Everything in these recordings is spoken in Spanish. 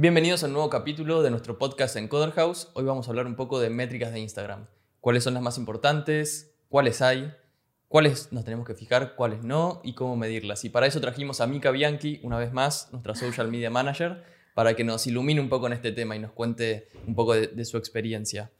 Bienvenidos a un nuevo capítulo de nuestro podcast en Coder House. Hoy vamos a hablar un poco de métricas de Instagram. ¿Cuáles son las más importantes? ¿Cuáles hay? ¿Cuáles nos tenemos que fijar? ¿Cuáles no? Y cómo medirlas. Y para eso trajimos a Mika Bianchi, una vez más, nuestra social media manager, para que nos ilumine un poco en este tema y nos cuente un poco de su experiencia.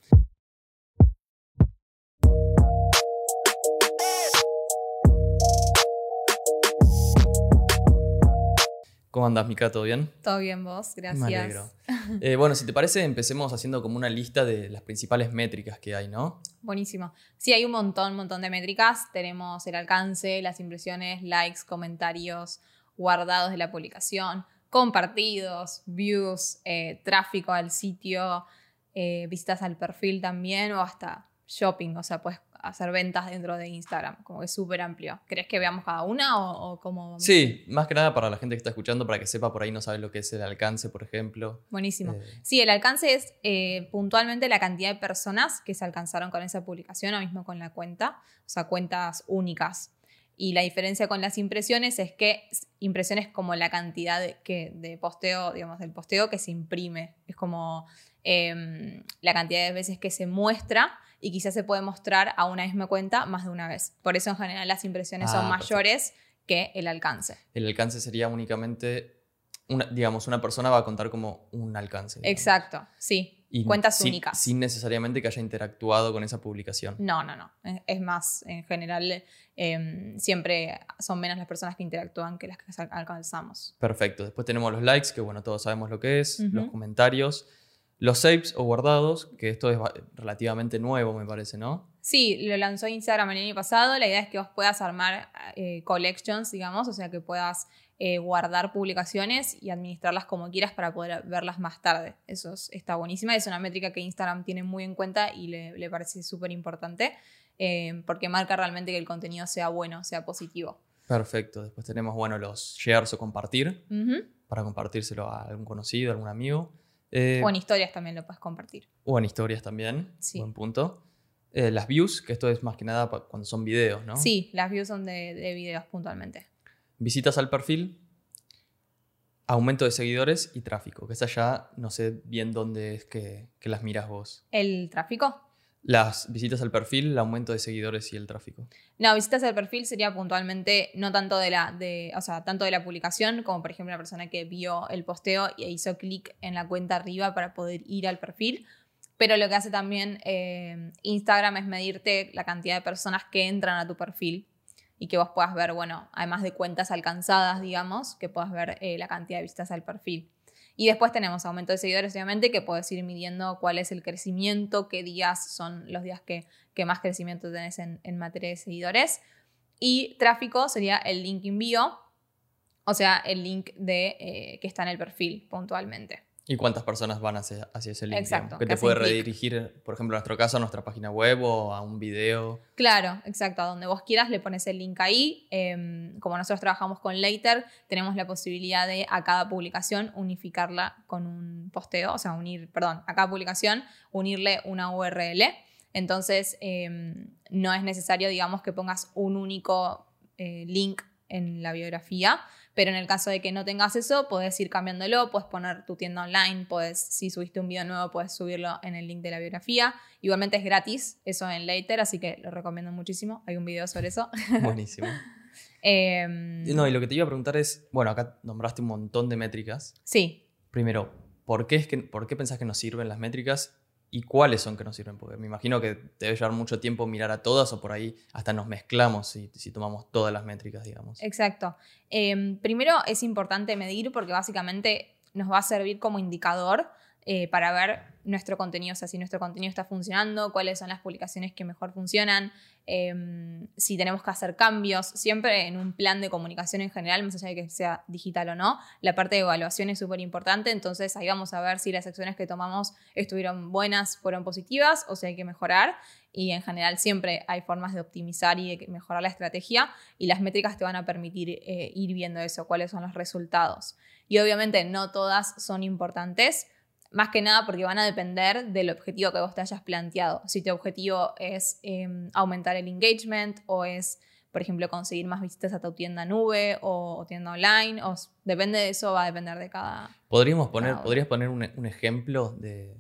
¿Cómo andás, Mica? ¿Todo bien? Todo bien, vos, gracias. Me alegro. Eh, bueno, si te parece, empecemos haciendo como una lista de las principales métricas que hay, ¿no? Buenísimo. Sí, hay un montón, un montón de métricas. Tenemos el alcance, las impresiones, likes, comentarios, guardados de la publicación, compartidos, views, eh, tráfico al sitio, eh, visitas al perfil también o hasta shopping. O sea, puedes hacer ventas dentro de Instagram, como que es súper amplio. ¿Crees que veamos cada una o, o cómo? vamos? Sí, más que nada para la gente que está escuchando, para que sepa por ahí no sabe lo que es el alcance, por ejemplo. Buenísimo. Eh. Sí, el alcance es eh, puntualmente la cantidad de personas que se alcanzaron con esa publicación, o mismo con la cuenta, o sea, cuentas únicas. Y la diferencia con las impresiones es que impresiones como la cantidad de, que, de posteo, digamos, del posteo que se imprime. Es como em, la cantidad de veces que se muestra y quizás se puede mostrar a una misma cuenta más de una vez. Por eso en general las impresiones Ah, son perfecto. mayores que el alcance. El alcance sería únicamente, una, digamos, una persona va a contar como un alcance. digamos. Exacto, sí. Y Cuentas sin- únicas. Sin necesariamente que haya interactuado con esa publicación. No, no, no. Es- más, en general, eh, siempre son menos las personas que interactúan que las que al- alcanzamos. Perfecto. Después tenemos los likes, que bueno, todos sabemos lo que es, los comentarios, los saves o guardados, que esto es relativamente nuevo, me parece, ¿no? Sí, lo lanzó Instagram el año pasado. La idea es que vos puedas armar eh, collections, digamos, o sea, que puedas eh, guardar publicaciones y administrarlas como quieras para poder verlas más tarde. Eso es- está buenísima. Es una métrica que Instagram tiene muy en cuenta y le, le parece súper importante eh, porque marca realmente que el contenido sea bueno, sea positivo. Perfecto. Después tenemos, bueno, los shares o compartir, Ujú. para compartírselo a algún conocido, a algún amigo. Eh, O en historias también lo puedes compartir. o en historias también. Sí. Buen punto. Eh, las views, que esto es más que nada cuando son videos, ¿no? Sí, las views son de, de videos puntualmente. Visitas al perfil, aumento de seguidores y tráfico, que esa ya no sé bien dónde es que, que las miras vos. ¿El tráfico? Las visitas al perfil, el aumento de seguidores y el tráfico. No, visitas al perfil sería puntualmente no tanto de la, o sea, tanto de la publicación como por ejemplo la persona que vio el posteo e hizo clic en la cuenta arriba para poder ir al perfil. Pero lo que hace también eh, Instagram es medirte la cantidad de personas que entran a tu perfil y que vos puedas ver, bueno, además de cuentas alcanzadas, digamos, que puedas ver eh, la cantidad de visitas al perfil. Y después tenemos aumento de seguidores, obviamente, que puedes ir midiendo cuál es el crecimiento, qué días son los días que, que más crecimiento tenés en, en materia de seguidores. Y tráfico sería el link envío, o sea, el link de, eh, que está en el perfil puntualmente. ¿Y cuántas personas van hacia, hacia ese link? Exacto? Que te puede redirigir, por ejemplo, en nuestro caso, a nuestra página web o a un video. Claro, exacto. A donde vos quieras le pones el link ahí. Eh, como nosotros trabajamos con Later, tenemos la posibilidad de a cada publicación unificarla con un posteo, o sea, unir, perdón, a cada publicación unirle una URL. Entonces, eh, no es necesario, digamos, que pongas un único eh, link en la biografía, pero en el caso de que no tengas eso, podés ir cambiándolo, puedes poner tu tienda online, puedes, si subiste un video nuevo, puedes subirlo en el link de la biografía. Igualmente es gratis eso en Later, así que lo recomiendo muchísimo. Hay un video sobre eso. Buenísimo. Em, no, y lo que te iba a preguntar es, bueno, acá nombraste un montón de métricas. Sí, Primero, ¿por qué, es que, ¿por qué pensás que nos sirven las métricas y cuáles son que nos sirven? Porque me imagino que debe llevar mucho tiempo mirar a todas o por ahí hasta nos mezclamos si, si tomamos todas las métricas, digamos. exacto. Em, primero es importante medir porque básicamente nos va a servir como indicador eh, para ver nuestro contenido, o sea, si nuestro contenido está funcionando, cuáles son las publicaciones que mejor funcionan, em, si tenemos que hacer cambios, siempre en un plan de comunicación en general, más allá de que sea digital o no, la parte de evaluación es súper importante, entonces ahí vamos a ver si las acciones que tomamos estuvieron buenas, fueron positivas o si hay que mejorar y en general siempre hay formas de optimizar y de mejorar la estrategia y las métricas te van a permitir eh, ir viendo eso, cuáles son los resultados. Y obviamente no todas son importantes, más que nada porque van a depender del objetivo que vos te hayas planteado. Si tu objetivo es eh, aumentar el engagement o es por ejemplo, conseguir más visitas a tu tienda nube o, tienda online. O, depende de eso, va a depender de cada. Podríamos poner, ¿Podrías poner un, ejemplo de,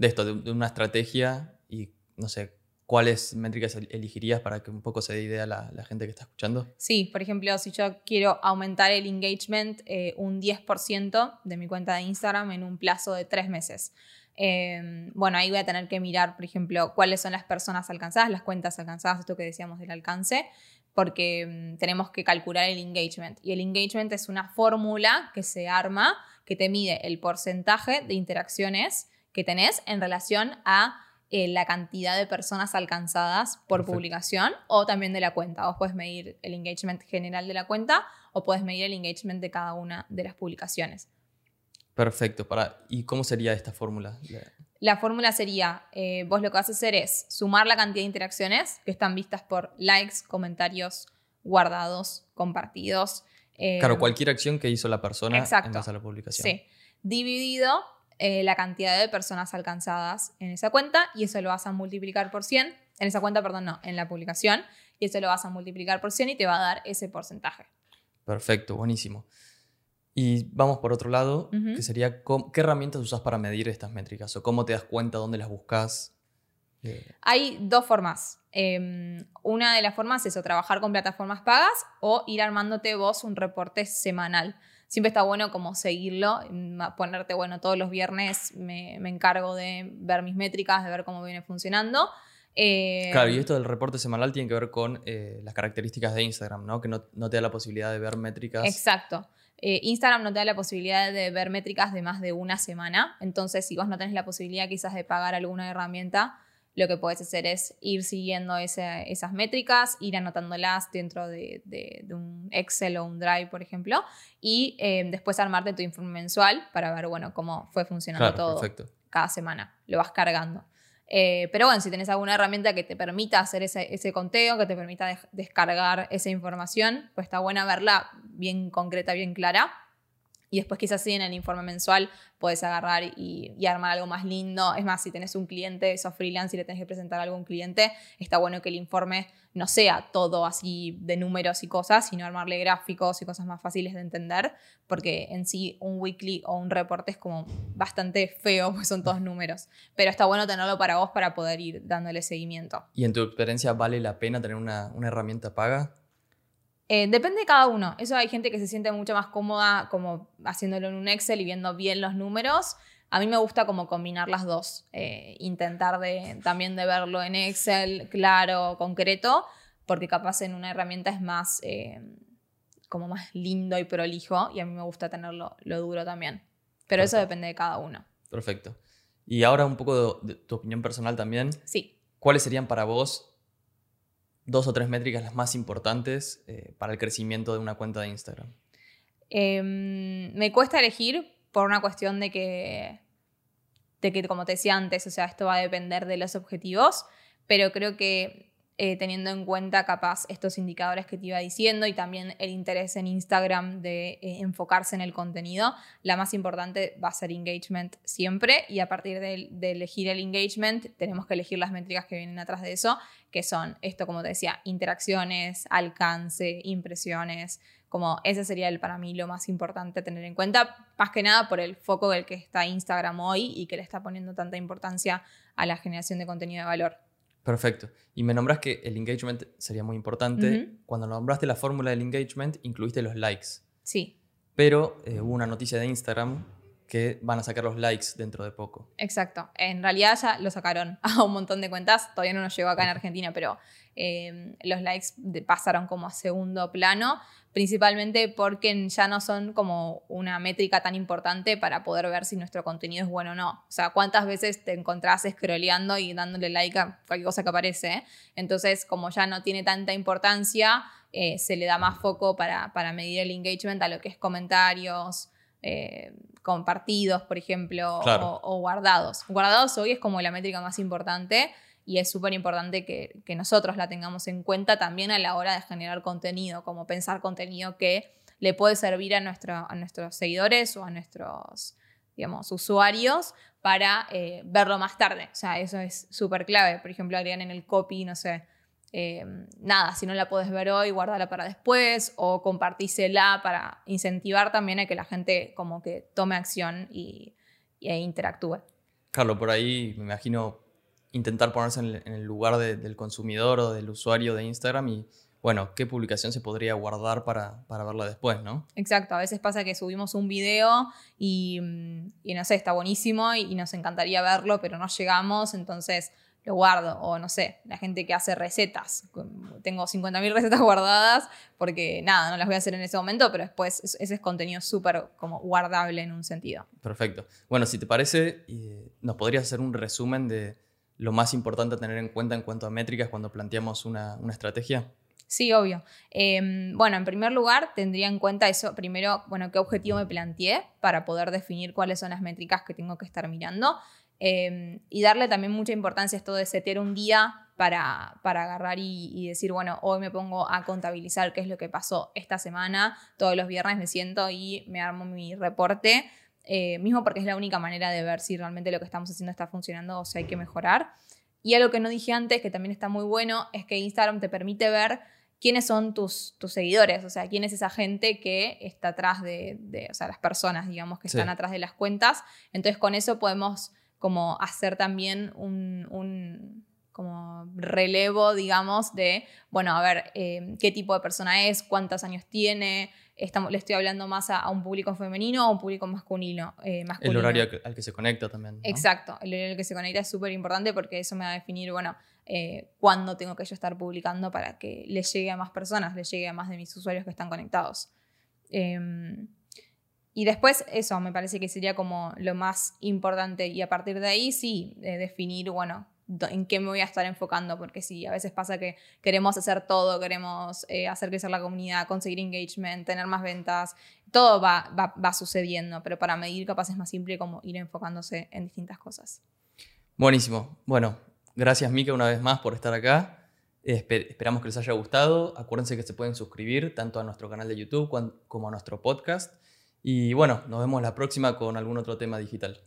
esto, de, una estrategia y, no sé, cuáles métricas elegirías para que un poco se dé idea la, la gente que está escuchando? Sí, por ejemplo, si yo quiero aumentar el engagement eh, un 10% de mi cuenta de Instagram en un plazo de tres meses. Em, bueno, ahí voy a tener que mirar, por ejemplo, cuáles son las personas alcanzadas, las cuentas alcanzadas, esto que decíamos del alcance, porque em, tenemos que calcular el engagement. Y el engagement es una fórmula que se arma, que te mide el porcentaje de interacciones que tenés en relación a eh, la cantidad de personas alcanzadas por publicación o también de la cuenta. Vos puedes medir el engagement general de la cuenta o puedes medir el engagement de cada una de las publicaciones. Perfecto. Para, ¿Y cómo sería esta fórmula? La fórmula sería, eh, vos lo que vas a hacer es sumar la cantidad de interacciones que están vistas por likes, comentarios, guardados, compartidos. Eh, claro, cualquier acción que hizo la persona en base a la publicación. Sí. Dividido eh, la cantidad de personas alcanzadas en esa cuenta y eso lo vas a multiplicar por 100. En esa cuenta, perdón, no, en la publicación. Y eso lo vas a multiplicar por 100 y te va a dar ese porcentaje. Perfecto, buenísimo. Y vamos por otro lado, que sería qué herramientas usas para medir estas métricas o cómo te das cuenta dónde las buscas. Eh, Hay dos formas. Em, una de las formas es o trabajar con plataformas pagas o ir armándote vos un reporte semanal. Siempre está bueno como seguirlo, ponerte, bueno, todos los viernes me, encargo de ver mis métricas, de ver cómo viene funcionando. Eh, claro, y esto del reporte semanal tiene que ver con eh, las características de Instagram, ¿no? Que no, no, te da la posibilidad de ver métricas. Exacto. Eh, Instagram no te da la posibilidad de ver métricas de más de una semana, entonces si vos no tenés la posibilidad quizás de pagar alguna herramienta, lo que puedes hacer es ir siguiendo esas métricas, ir anotándolas dentro de, un Excel o un Drive, por ejemplo, y eh, después armarte tu informe mensual para ver, bueno, cómo fue funcionando todo cada semana. Lo vas cargando. Eh, pero bueno, si tenés alguna herramienta que te permita hacer ese, conteo, que te permita descargar esa información, pues está buena verla bien concreta, bien clara. Y después quizás sí en el informe mensual puedes agarrar y, armar algo más lindo. Es más, si tenés un cliente, sos freelance y le tenés que presentar algo a un cliente, está bueno que el informe no sea todo así de números y cosas, sino armarle gráficos y cosas más fáciles de entender, porque en sí un weekly o un reporte es como bastante feo, pues son todos números. Pero está bueno tenerlo para vos para poder ir dándole seguimiento. ¿Y en tu experiencia vale la pena tener una, una herramienta paga? Eh, depende de cada uno. Eso hay gente que se siente mucho más cómoda como haciéndolo en un Excel y viendo bien los números. A mí me gusta como combinar las dos. Eh, intentar de, también de verlo en Excel, claro, concreto, porque capaz en una herramienta es más eh, como más lindo y prolijo y a mí me gusta tenerlo lo duro también. Pero eso depende de cada uno. Perfecto. Y ahora un poco de tu opinión personal también. Sí. ¿Cuáles serían para vos dos o tres métricas las más importantes eh, para el crecimiento de una cuenta de Instagram? Em, me cuesta elegir por una cuestión de que, de que, como te decía antes, o sea, esto va a depender de los objetivos, pero creo que eh, teniendo en cuenta capaz estos indicadores que te iba diciendo y también el interés en Instagram de eh, enfocarse en el contenido, la más importante va a ser engagement siempre y a partir de, elegir el engagement tenemos que elegir las métricas que vienen atrás de eso, que son esto, como te decía, interacciones, alcance, impresiones, como ese sería el, para mí lo más importante tener en cuenta, más que nada por el foco del que está Instagram hoy y que le está poniendo tanta importancia a la generación de contenido de valor. Perfecto. Y me nombras que el engagement sería muy importante. Cuando nombraste la fórmula del engagement, incluiste los likes. Sí. Pero eh, hubo una noticia de Instagram que van a sacar los likes dentro de poco. Exacto. En realidad ya lo sacaron a un montón de cuentas. Todavía no nos llegó acá en Argentina, pero eh, los likes pasaron como a segundo plano principalmente porque ya no son como una métrica tan importante para poder ver si nuestro contenido es bueno o no. O sea, cuántas veces te encontrás scrolleando y dándole like a cualquier cosa que aparece. Entonces, como ya no tiene tanta importancia, eh, se le da más foco para, medir el engagement a lo que es comentarios. Eh, compartidos, por ejemplo, o, o guardados. Guardados hoy es como la métrica más importante y es súper importante que, nosotros la tengamos en cuenta también a la hora de generar contenido, como pensar contenido que le puede servir a, a nuestros seguidores o a nuestros, digamos, usuarios para eh, verlo más tarde. O sea, eso es súper clave. Por ejemplo, agregan en el copy, no sé, eh, nada, si no la puedes ver hoy, guárdala para después o compartísela para incentivar también a que la gente como que tome acción y, e interactúe. Carlos, por ahí me imagino intentar ponerse en el, lugar del consumidor o del usuario de Instagram y bueno, qué publicación se podría guardar para, verla después, ¿no? Exacto, a veces pasa que subimos un video y, y no sé, está buenísimo y, nos encantaría verlo, pero no llegamos, entonces lo guardo. O no sé, la gente que hace recetas. Tengo 50.000 recetas guardadas porque nada, no las voy a hacer en ese momento, pero después ese es contenido súper como guardable en un sentido. Perfecto. Bueno, si te parece, ¿nos podrías hacer un resumen de lo más importante a tener en cuenta en cuanto a métricas cuando planteamos una, una estrategia? Sí, obvio. Em, bueno, en primer lugar, tendría en cuenta eso, primero, bueno, qué objetivo me planteé para poder definir cuáles son las métricas que tengo que estar mirando. Em, y darle también mucha importancia a esto de setear un día para, para agarrar y, decir, bueno, hoy me pongo a contabilizar qué es lo que pasó esta semana. Todos los viernes me siento y me armo mi reporte. Eh, mismo porque es la única manera de ver si realmente lo que estamos haciendo está funcionando o si hay que mejorar. Y algo que no dije antes, que también está muy bueno, es que Instagram te permite ver quiénes son tus, tus seguidores, o sea, quién es esa gente que está atrás de, o sea, las personas, digamos, que están atrás de las cuentas. Entonces, con eso podemos como hacer también un, como relevo, digamos, de, bueno, a ver, eh, qué tipo de persona es, cuántos años tiene, estamos, le estoy hablando más a, un público femenino o a un público masculino, eh, El horario al que se conecta también. Exacto, el horario al que se conecta es súper importante porque eso me va a definir, bueno, eh, cuándo tengo que yo estar publicando para que le llegue a más personas, le llegue a más de mis usuarios que están conectados. Em, y después eso me parece que sería como lo más importante y a partir de ahí sí, definir, bueno, en qué me voy a estar enfocando, porque sí, a veces pasa que queremos hacer todo, queremos eh, hacer crecer la comunidad, conseguir engagement, tener más ventas, todo va, va, va, sucediendo, pero para medir capaz es más simple como ir enfocándose en distintas cosas. Buenísimo. Bueno, Gracias, Mika, una vez más por estar acá. esperamos que les haya gustado. Acuérdense que se pueden suscribir tanto a nuestro canal de YouTube como a nuestro podcast. Y bueno, nos vemos la próxima con algún otro tema digital.